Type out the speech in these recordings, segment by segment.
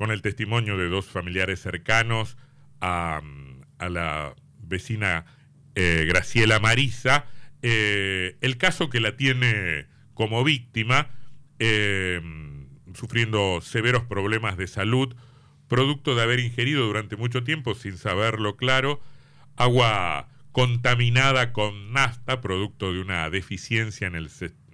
con el testimonio de dos familiares cercanos a, la vecina eh, Graciela Marisa, eh, el caso que la tiene como víctima, eh, sufriendo severos problemas de salud, producto de haber ingerido durante mucho tiempo, sin saberlo claro, agua contaminada con nafta, producto de una deficiencia en el,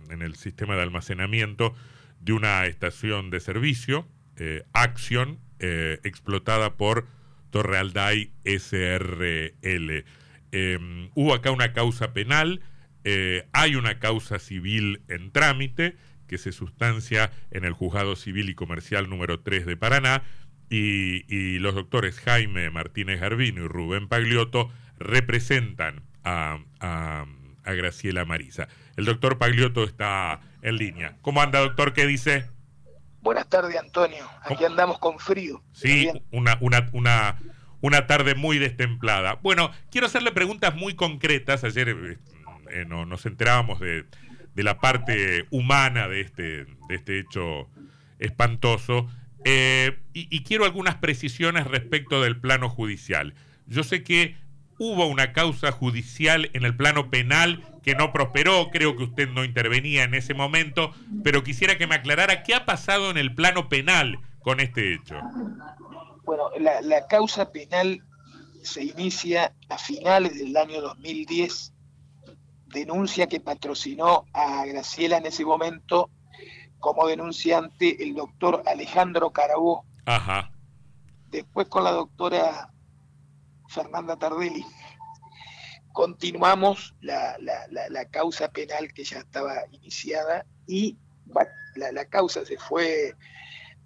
en el sistema de almacenamiento de una estación de servicio, eh, Action, eh, explotada por Torrealday SRL. Em, hubo acá una causa penal, eh, hay una causa civil en trámite que se sustancia en el Juzgado Civil y Comercial número 3 de Paraná y, los doctores Jaime Martínez Garbino y Rubén Pagliotto representan a, a Graciela Marisa. El doctor Pagliotto está en línea. ¿Cómo anda, doctor? ¿Qué dice? Buenas tardes, Antonio. Aquí andamos con frío. Sí, una, una, una, una tarde muy destemplada. Bueno, quiero hacerle preguntas muy concretas. Ayer eh, eh, no, nos enterábamos de, de, la parte humana de este, de este hecho espantoso. Eh, y, y quiero algunas precisiones respecto del plano judicial. Yo sé que hubo una causa judicial en el plano penal que no prosperó, creo que usted no intervenía en ese momento, pero quisiera que me aclarara qué ha pasado en el plano penal con este hecho. Bueno, la, causa penal se inicia a finales del año 2010, denuncia que patrocinó a Graciela en ese momento como denunciante el doctor Alejandro Carabobo. Ajá. Después con la doctora Fernanda Tardelli. Continuamos la, causa penal que ya estaba iniciada y la, causa se fue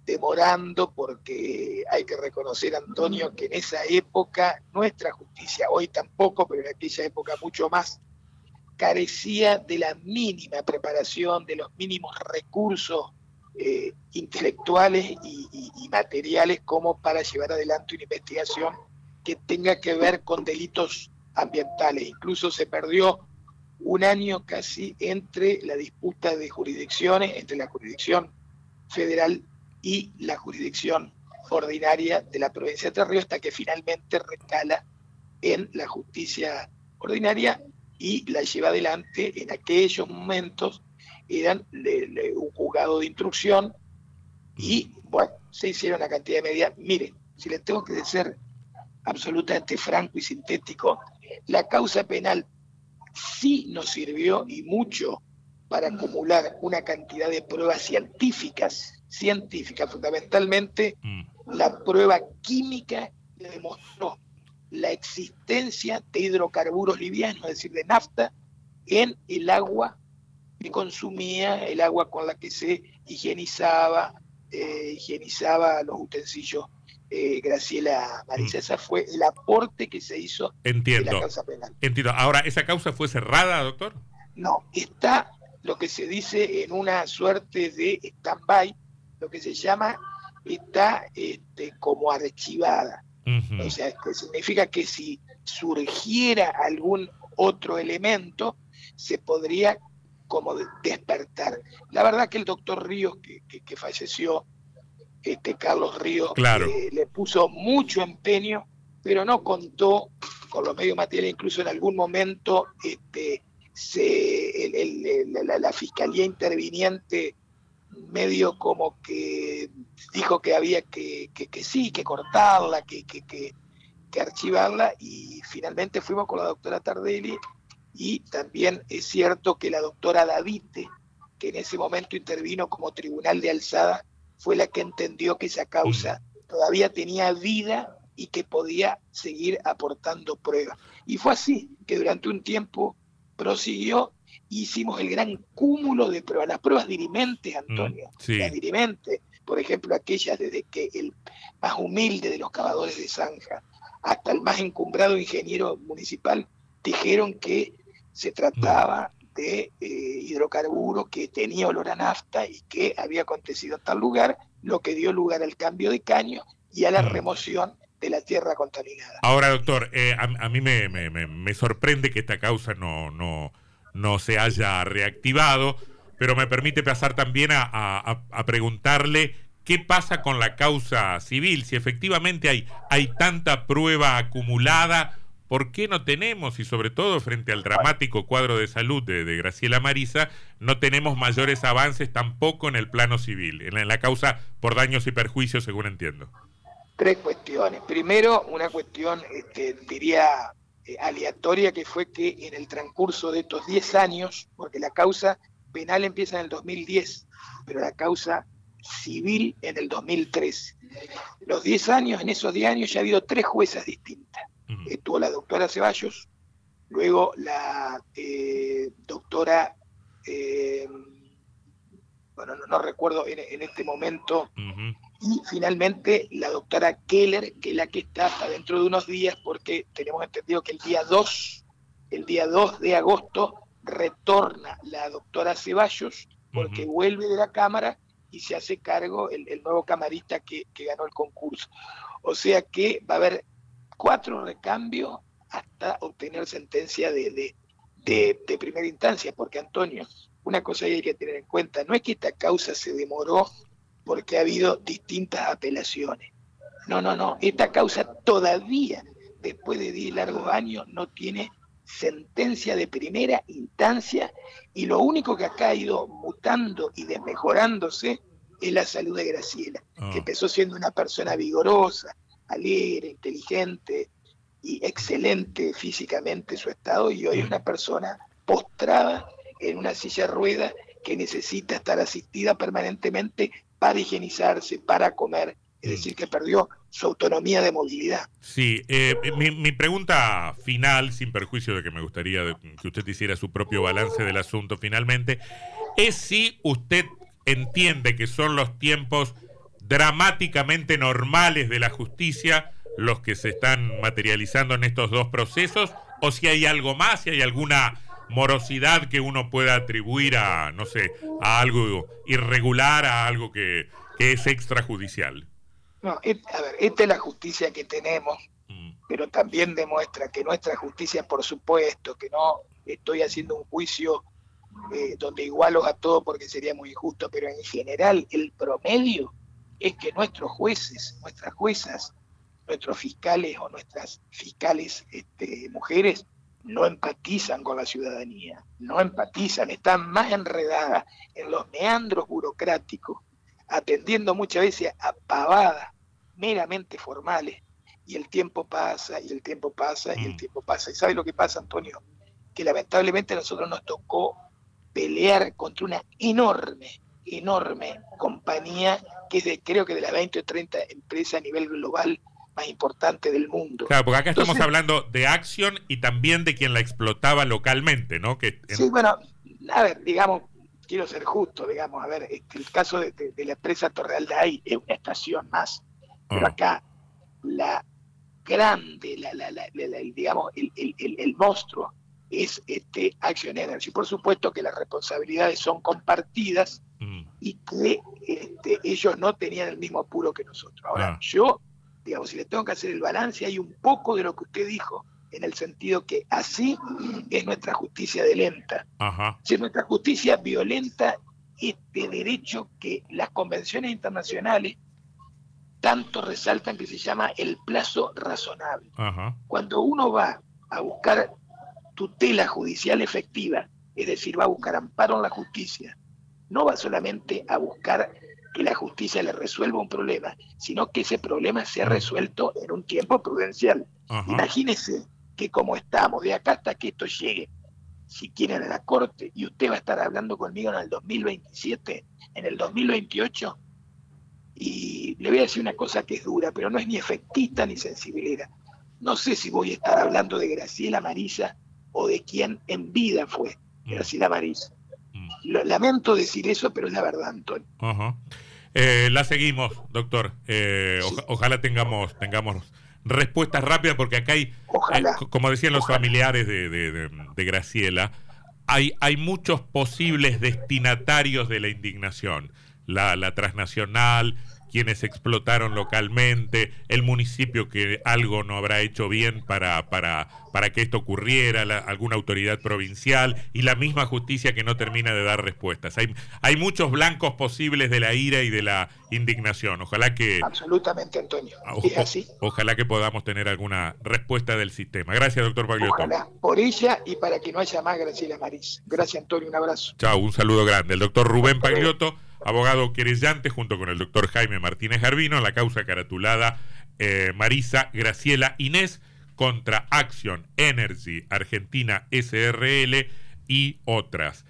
demorando porque hay que reconocer, Antonio, que en esa época nuestra justicia, hoy tampoco, pero en aquella época mucho más, carecía de la mínima preparación, de los mínimos recursos eh, intelectuales y, materiales como para llevar adelante una investigación que tenga que ver con delitos ambientales. Incluso se perdió un año casi entre la disputa de jurisdicciones, entre la jurisdicción federal y la jurisdicción ordinaria de la provincia de Entre hasta que finalmente recala en la justicia ordinaria y la lleva adelante en aquellos momentos eran un juzgado de instrucción y bueno, se hicieron una cantidad de medidas. Miren, si les tengo que decir absolutamente franco y sintético, la causa penal sí nos sirvió y mucho para acumular una cantidad de pruebas científicas, científicas fundamentalmente, mm. la prueba química que demostró la existencia de hidrocarburos livianos, es decir, de nafta, en el agua que consumía, el agua con la que se higienizaba, eh, higienizaba los utensilios eh, Graciela Marisa. Mm. Ese fue el aporte que se hizo Entiendo. en la causa penal. Entiendo. Ahora, ¿esa causa fue cerrada, doctor? No, está lo que se dice en una suerte de stand-by, lo que se llama, está este, como archivada. O sea, que significa que si surgiera algún otro elemento, se podría como despertar. La verdad que el doctor Ríos, que falleció este Carlos Ríos le puso mucho empeño, pero no contó con los medios materiales, incluso en algún momento este, se, la, fiscalía interviniente medio como que dijo que había que, que, sí, que cortarla, que, que, que, archivarla y finalmente fuimos con la doctora Tardelli y también es cierto que la doctora Davite, que en ese momento intervino como tribunal de alzada, fue la que entendió que esa causa todavía tenía vida y que podía seguir aportando pruebas. Y fue así que durante un tiempo prosiguió hicimos el gran cúmulo de pruebas, las pruebas dirimentes, Antonio, mm, las dirimentes, por ejemplo, aquellas desde que el más humilde de los cavadores de zanja hasta el más encumbrado ingeniero municipal dijeron que se trataba de eh, hidrocarburo que tenía olor a nafta y que había acontecido en tal lugar, lo que dio lugar al cambio de caño y a la mm. remoción de la tierra contaminada. Ahora, doctor, eh, a, mí me, me, sorprende que esta causa no, no, no se haya reactivado, pero me permite pasar también a, a, preguntarle qué pasa con la causa civil, si efectivamente hay, hay tanta prueba acumulada, ¿por qué no tenemos, y sobre todo frente al dramático cuadro de salud de, Graciela Marisa, no tenemos mayores avances tampoco en el plano civil, en la, causa por daños y perjuicios, según entiendo? Tres cuestiones. Primero, una cuestión, este, diría, eh, aleatoria, que fue que en el transcurso de estos 10 años, porque la causa penal empieza en el 2010, pero la causa civil en el 2013. Los 10 años, en esos 10 años ya ha habido tres juezas distintas. Estuvo la doctora Ceballos, luego la eh, doctora, eh, bueno, no, recuerdo en, este momento, y finalmente la doctora Keller, que es la que está hasta dentro de unos días, porque tenemos entendido que el día 2, el día 2 de agosto, retorna la doctora Ceballos, porque vuelve de la Cámara y se hace cargo el, nuevo camarista que, ganó el concurso. O sea que va a haber cuatro recambios hasta obtener sentencia de, de, primera instancia, porque Antonio, una cosa hay que tener en cuenta, no es que esta causa se demoró porque ha habido distintas apelaciones. No, no, no, esta causa todavía, después de 10 largos años, no tiene sentencia de primera instancia y lo único que acá ha ido mutando y desmejorándose es la salud de Graciela, que ah. empezó siendo una persona vigorosa, alegre, inteligente y excelente físicamente su estado y hoy es una persona postrada en una silla de ruedas que necesita estar asistida permanentemente para higienizarse, para comer, es mm. decir, que perdió su autonomía de movilidad. Sí, eh, mi, pregunta final, sin perjuicio de que me gustaría que usted hiciera su propio balance del asunto finalmente, es si usted entiende que son los tiempos dramáticamente normales de la justicia los que se están materializando en estos dos procesos, o si hay algo más, si hay alguna morosidad que uno pueda atribuir a, no sé, a algo irregular, a algo que, que es extrajudicial. No, a ver, esta es la justicia que tenemos, mm. pero también demuestra que nuestra justicia, por supuesto, que no estoy haciendo un juicio eh, donde igualo a todo porque sería muy injusto, pero en general el promedio es que nuestros jueces, nuestras juezas, nuestros fiscales o nuestras fiscales este, mujeres no empatizan con la ciudadanía, no empatizan, están más enredadas en los meandros burocráticos atendiendo muchas veces a pavadas meramente formales, y el tiempo pasa, y el tiempo pasa, y el mm. tiempo pasa. ¿Y sabe lo que pasa, Antonio? Que lamentablemente a nosotros nos tocó pelear contra una enorme, enorme compañía que es de, creo que de las 20 o 30 empresas a nivel global más importante del mundo. Claro, porque acá estamos hablando de Action y también de quien la explotaba localmente, ¿no? Que, Sí, bueno, a ver, digamos, quiero ser justo, digamos, a ver, este, el caso de, la empresa Torreal es una estación más, pero ah. acá la grande, la, la, la, digamos, el, el, el, monstruo es este Action Energy. Por supuesto que las responsabilidades son compartidas mm. y que este, ellos no tenían el mismo apuro que nosotros. Ahora, ah. yo, digamos, si le tengo que hacer el balance, hay un poco de lo que usted dijo en el sentido que así es nuestra justicia de lenta. Si es nuestra justicia violenta, este derecho que las convenciones internacionales tanto resaltan que se llama el plazo razonable. Cuando uno va a buscar tutela judicial efectiva, es decir, va a buscar amparo en la justicia, no va solamente a buscar que la justicia le resuelva un problema, sino que ese problema sea resuelto en un tiempo prudencial. Imagínese que como estamos, de acá hasta que esto llegue, si quieren a la corte, y usted va a estar hablando conmigo en el 2027, en el 2028, y le voy a decir una cosa que es dura, pero no es ni efectista ni sensibilera. No sé si voy a estar hablando de Graciela Marisa o de quien en vida fue mm. Graciela Marisa. Mm. lamento decir eso, pero es la verdad, Antonio. Eh, la seguimos, doctor. Eh, ojalá tengamos, tengamos respuestas rápidas, porque acá hay, eh, como decían los familiares de, Graciela, hay, hay muchos posibles destinatarios de la indignación. La, la transnacional, quienes explotaron localmente, el municipio que algo no habrá hecho bien para, para, para que esto ocurriera, alguna autoridad provincial y la misma justicia que no termina de dar respuestas. Hay, hay muchos blancos posibles de la ira y de la indignación. Ojalá que... Absolutamente, Antonio. es así. Ojalá que podamos tener alguna respuesta del sistema. Gracias, doctor Pagliotto. Ojalá, por ella y para que no haya más Graciela Maris. Gracias, Antonio. Un abrazo. Chao, un saludo grande. El doctor Rubén Pagliotto abogado querellante, junto con el doctor Jaime Martínez Garbino, la causa caratulada eh, Marisa Graciela Inés contra Action Energy Argentina SRL y otras.